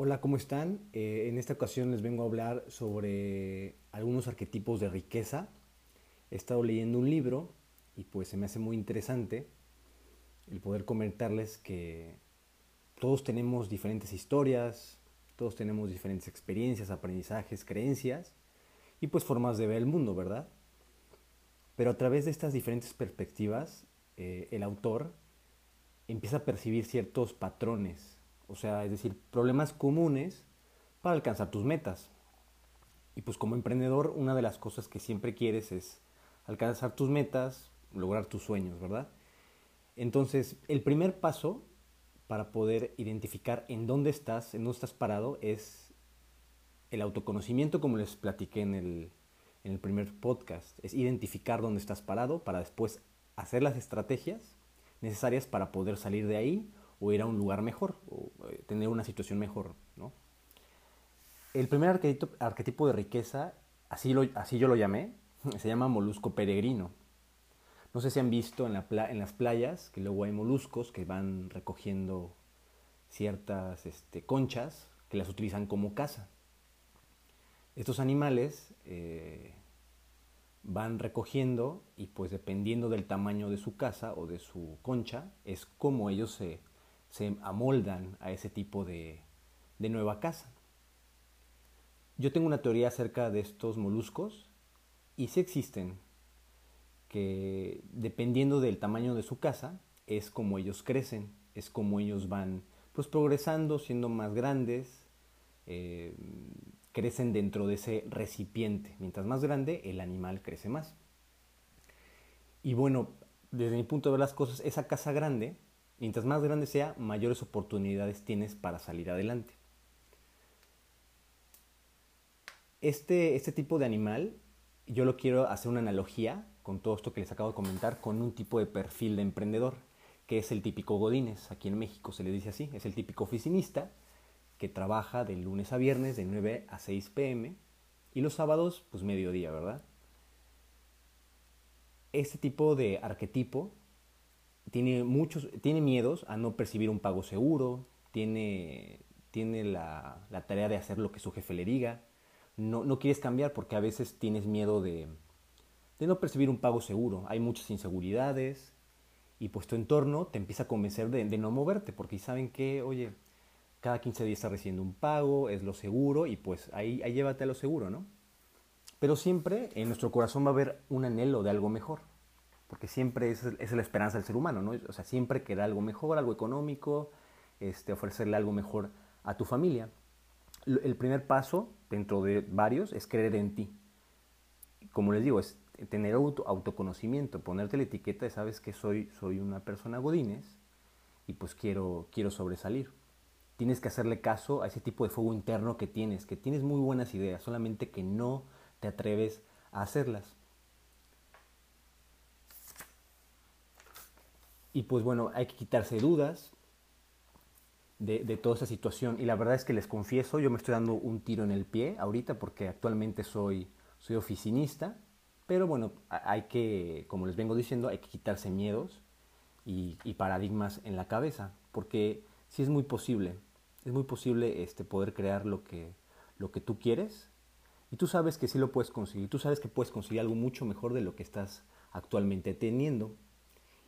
Hola, ¿cómo están? Eh, en esta ocasión les vengo a hablar sobre algunos arquetipos de riqueza. He estado leyendo un libro y pues se me hace muy interesante el poder comentarles que todos tenemos diferentes historias, todos tenemos diferentes experiencias, aprendizajes, creencias y pues formas de ver el mundo, ¿verdad? Pero a través de estas diferentes perspectivas, eh, el autor empieza a percibir ciertos patrones o sea, es decir, problemas comunes para alcanzar tus metas. Y pues como emprendedor, una de las cosas que siempre quieres es alcanzar tus metas, lograr tus sueños, ¿verdad? Entonces, el primer paso para poder identificar en dónde estás, en dónde estás parado, es el autoconocimiento, como les platiqué en el, en el primer podcast. Es identificar dónde estás parado para después hacer las estrategias necesarias para poder salir de ahí o ir a un lugar mejor, o eh, tener una situación mejor. ¿no? El primer arquetipo, de riqueza, así, lo, así yo lo llamé, se llama molusco peregrino. No sé si han visto en las playas que luego hay moluscos que van recogiendo ciertas este, conchas que las utilizan como caza. Estos animales eh, van recogiendo y pues dependiendo del tamaño de su casa o de su concha es como ellos se, se amoldan a ese tipo de, nueva casa. Yo tengo una teoría acerca de estos moluscos y sí existen, que dependiendo del tamaño de su casa es como ellos crecen, es como ellos van pues progresando, siendo más grandes, eh, crecen dentro de ese recipiente. Mientras más grande, el animal crece más. Y bueno, desde mi punto de ver las cosas, esa casa grande Mientras más grande sea, mayores oportunidades tienes para salir adelante. Este, este tipo de animal, yo lo quiero hacer una analogía con todo esto que les acabo de comentar, con un tipo de perfil de emprendedor, que es el típico Godínez. Aquí en México se le dice así, es el típico oficinista que trabaja de lunes a viernes de 9 a 6 pm y los sábados pues mediodía, ¿verdad? Este tipo de arquetipo tiene, muchos, tiene miedos a no percibir un pago seguro, tiene, tiene la, tarea de hacer lo que su jefe le diga, no, no quieres cambiar porque a veces tienes miedo de, de no percibir un pago seguro, hay muchas inseguridades y pues tu entorno te empieza a convencer de, no moverte porque saben que, oye, cada 15 días estás recibiendo un pago, es lo seguro y pues ahí, ahí llévate a lo seguro, ¿no? Pero siempre en nuestro corazón va a haber un anhelo de algo mejor porque siempre es, es la esperanza del ser humano, ¿no? O sea, siempre queda algo mejor, algo económico, este, ofrecerle algo mejor a tu familia. El primer paso, dentro de varios, es creer en ti. Como les digo, es tener auto, autoconocimiento, ponerte la etiqueta de sabes que soy, soy una persona godines y pues quiero, quiero sobresalir. Tienes que hacerle caso a ese tipo de fuego interno que tienes, que tienes muy buenas ideas, solamente que no te atreves a hacerlas. Y pues bueno, hay que quitarse dudas de, toda esa situación. Y la verdad es que les confieso, yo me estoy dando un tiro en el pie ahorita porque actualmente soy, soy oficinista. Pero bueno, hay que, como les vengo diciendo, hay que quitarse miedos y, paradigmas en la cabeza. Porque sí es muy posible, es muy posible este, poder crear lo que, lo que tú quieres. Y tú sabes que sí lo puedes conseguir. Tú sabes que puedes conseguir algo mucho mejor de lo que estás actualmente teniendo.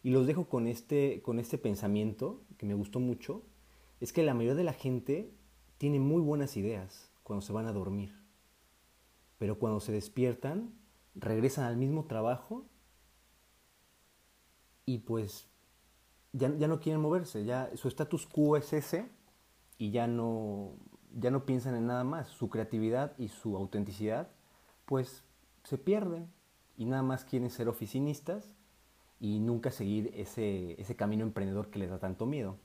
Y los dejo con este, con este pensamiento que me gustó mucho, es que la mayoría de la gente tiene muy buenas ideas cuando se van a dormir, pero cuando se despiertan, regresan al mismo trabajo y pues ya, ya no quieren moverse, ya su status quo es ese y ya no, ya no piensan en nada más, su creatividad y su autenticidad pues se pierden y nada más quieren ser oficinistas y nunca seguir ese, ese camino emprendedor que les da tanto miedo.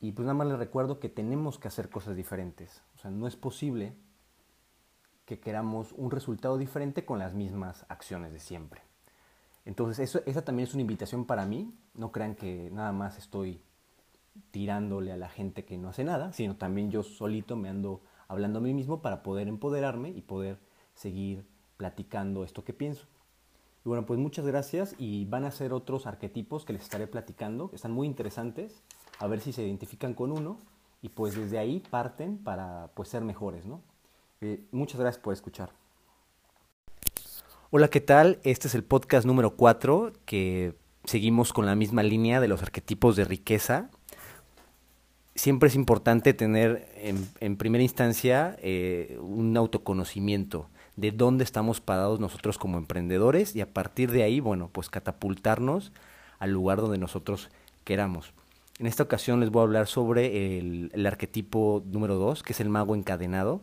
Y pues nada más les recuerdo que tenemos que hacer cosas diferentes. O sea, no es posible que queramos un resultado diferente con las mismas acciones de siempre. Entonces, eso, esa también es una invitación para mí. No crean que nada más estoy tirándole a la gente que no hace nada, sino también yo solito me ando hablando a mí mismo para poder empoderarme y poder seguir platicando esto que pienso. Y bueno, pues muchas gracias y van a ser otros arquetipos que les estaré platicando, están muy interesantes, a ver si se identifican con uno y pues desde ahí parten para pues ser mejores, ¿no? Eh, muchas gracias por escuchar. Hola, ¿qué tal? Este es el podcast número 4 que seguimos con la misma línea de los arquetipos de riqueza. Siempre es importante tener en, primera instancia eh, un autoconocimiento de dónde estamos parados nosotros como emprendedores y a partir de ahí, bueno, pues catapultarnos al lugar donde nosotros queramos. En esta ocasión les voy a hablar sobre el, arquetipo número 2, que es el mago encadenado.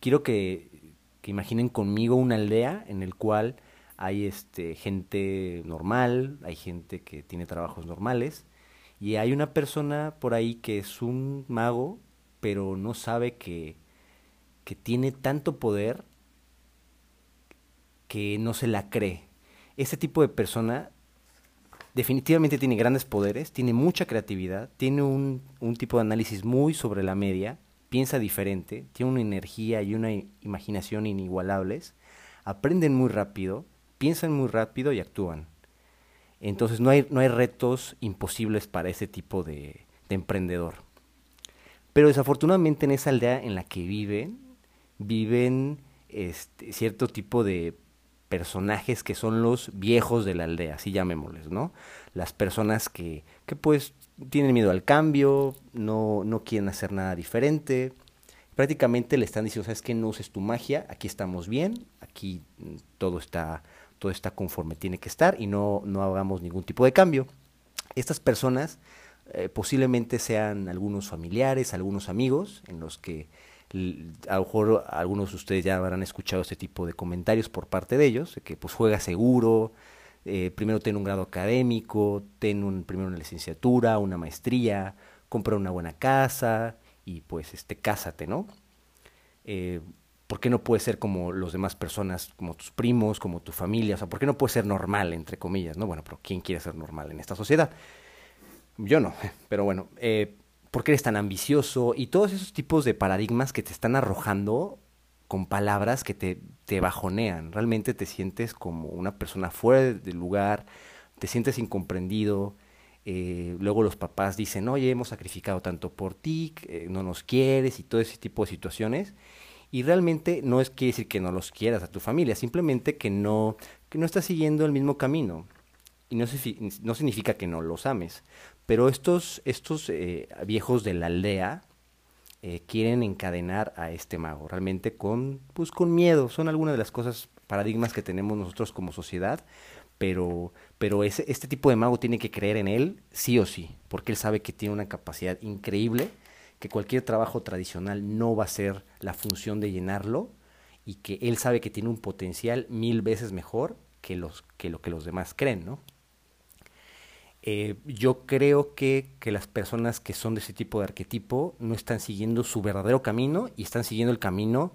Quiero que, que imaginen conmigo una aldea en el cual hay este, gente normal, hay gente que tiene trabajos normales, y hay una persona por ahí que es un mago, pero no sabe que, que tiene tanto poder que no se la cree. Ese tipo de persona definitivamente tiene grandes poderes, tiene mucha creatividad, tiene un, un tipo de análisis muy sobre la media, piensa diferente, tiene una energía y una imaginación inigualables, aprenden muy rápido, piensan muy rápido y actúan. Entonces no hay, no hay retos imposibles para ese tipo de, emprendedor. Pero desafortunadamente en esa aldea en la que viven, viven este, cierto tipo de personajes que son los viejos de la aldea, así llamémosles, ¿no? Las personas que, que pues tienen miedo al cambio, no, no quieren hacer nada diferente, prácticamente le están diciendo, sabes que no uses tu magia, aquí estamos bien, aquí mm, todo está todo está conforme tiene que estar y no, no hagamos ningún tipo de cambio. Estas personas eh, posiblemente sean algunos familiares, algunos amigos, en los que a lo mejor algunos de ustedes ya habrán escuchado este tipo de comentarios por parte de ellos, que pues juega seguro, eh, primero ten un grado académico, ten primero una licenciatura, una maestría, compra una buena casa y pues este, cásate, ¿no? Eh, ¿por qué no puede ser como los demás personas, como tus primos, como tu familia? O sea, ¿por qué no puede ser normal, entre comillas? ¿no? Bueno, pero ¿quién quiere ser normal en esta sociedad? Yo no, pero bueno, eh, ¿por qué eres tan ambicioso? Y todos esos tipos de paradigmas que te están arrojando con palabras que te, te bajonean. Realmente te sientes como una persona fuera del lugar, te sientes incomprendido. Eh, luego los papás dicen, oye, hemos sacrificado tanto por ti, no nos quieres y todo ese tipo de situaciones. Y realmente no es quiere decir que no los quieras a tu familia, simplemente que no, que no estás siguiendo el mismo camino. No significa que no los ames. Pero estos, estos eh, viejos de la aldea eh, quieren encadenar a este mago, realmente con, pues, con miedo. Son algunas de las cosas, paradigmas que tenemos nosotros como sociedad, pero, pero ese, este tipo de mago tiene que creer en él sí o sí, porque él sabe que tiene una capacidad increíble que cualquier trabajo tradicional no va a ser la función de llenarlo y que él sabe que tiene un potencial mil veces mejor que, los, que lo que los demás creen, ¿no? Eh, yo creo que, que, las personas que son de ese tipo de arquetipo no están siguiendo su verdadero camino y están siguiendo el camino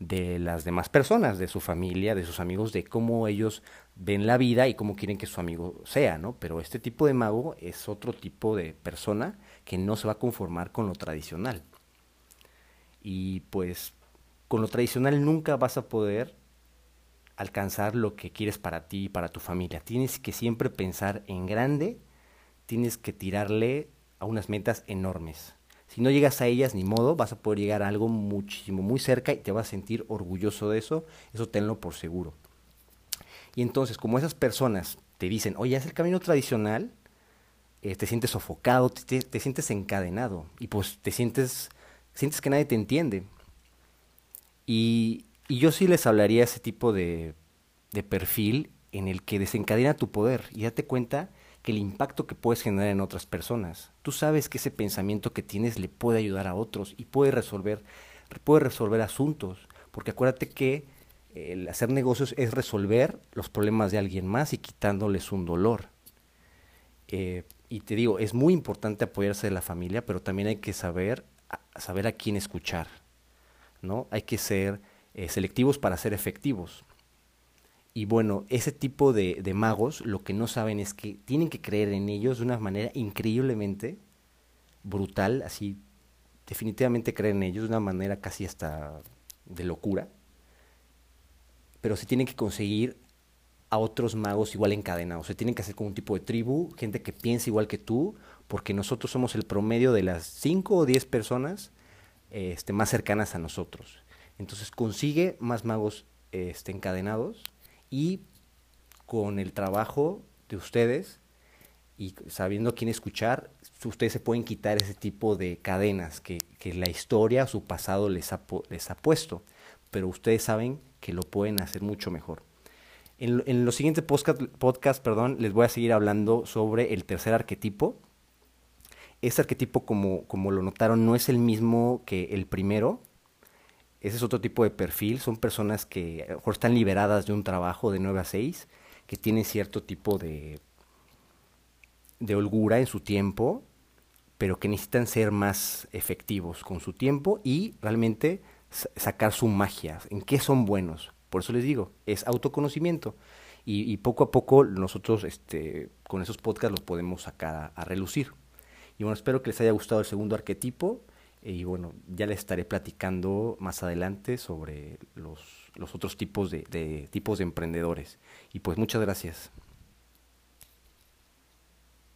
de las demás personas, de su familia, de sus amigos, de cómo ellos ven la vida y cómo quieren que su amigo sea, ¿no? Pero este tipo de mago es otro tipo de persona que no se va a conformar con lo tradicional. Y pues con lo tradicional nunca vas a poder alcanzar lo que quieres para ti y para tu familia. Tienes que siempre pensar en grande, tienes que tirarle a unas metas enormes. Si no llegas a ellas, ni modo, vas a poder llegar a algo muchísimo, muy cerca y te vas a sentir orgulloso de eso, eso tenlo por seguro. Y entonces, como esas personas te dicen, oye, es el camino tradicional, eh, te sientes sofocado, te, sientes encadenado y pues te sientes, sientes que nadie te entiende. Y, yo sí les hablaría ese tipo de, de perfil en el que desencadena tu poder y date cuenta que el impacto que puedes generar en otras personas. Tú sabes que ese pensamiento que tienes le puede ayudar a otros y puede resolver, puede resolver asuntos. Porque acuérdate que el hacer negocios es resolver los problemas de alguien más y quitándoles un dolor. Eh, y te digo, es muy importante apoyarse de la familia, pero también hay que saber, saber a quién escuchar, ¿no? Hay que ser eh, selectivos para ser efectivos. Y bueno, ese tipo de, de, magos lo que no saben es que tienen que creer en ellos de una manera increíblemente brutal, así definitivamente creer en ellos de una manera casi hasta de locura, pero se tienen que conseguir a otros magos igual encadenados. Se tienen que hacer como un tipo de tribu, gente que piensa igual que tú, porque nosotros somos el promedio de las 5 o 10 personas este, más cercanas a nosotros. Entonces consigue más magos este, encadenados y con el trabajo de ustedes y sabiendo quién escuchar, ustedes se pueden quitar ese tipo de cadenas que, que la historia o su pasado les ha, les ha puesto, pero ustedes saben que lo pueden hacer mucho mejor. En, en los siguientes podcast, podcast perdón, les voy a seguir hablando sobre el tercer arquetipo. Este arquetipo, como, como lo notaron, no es el mismo que el primero. Ese es otro tipo de perfil. Son personas que a mejor están liberadas de un trabajo de 9 a 6, que tienen cierto tipo de, de holgura en su tiempo, pero que necesitan ser más efectivos con su tiempo y realmente sacar su magia. ¿En qué son buenos? Por eso les digo, es autoconocimiento. Y, poco a poco nosotros este, con esos podcasts los podemos sacar a, relucir. Y bueno, espero que les haya gustado el segundo arquetipo. Y bueno, ya les estaré platicando más adelante sobre los, los otros tipos de, de, tipos de emprendedores. Y pues muchas gracias.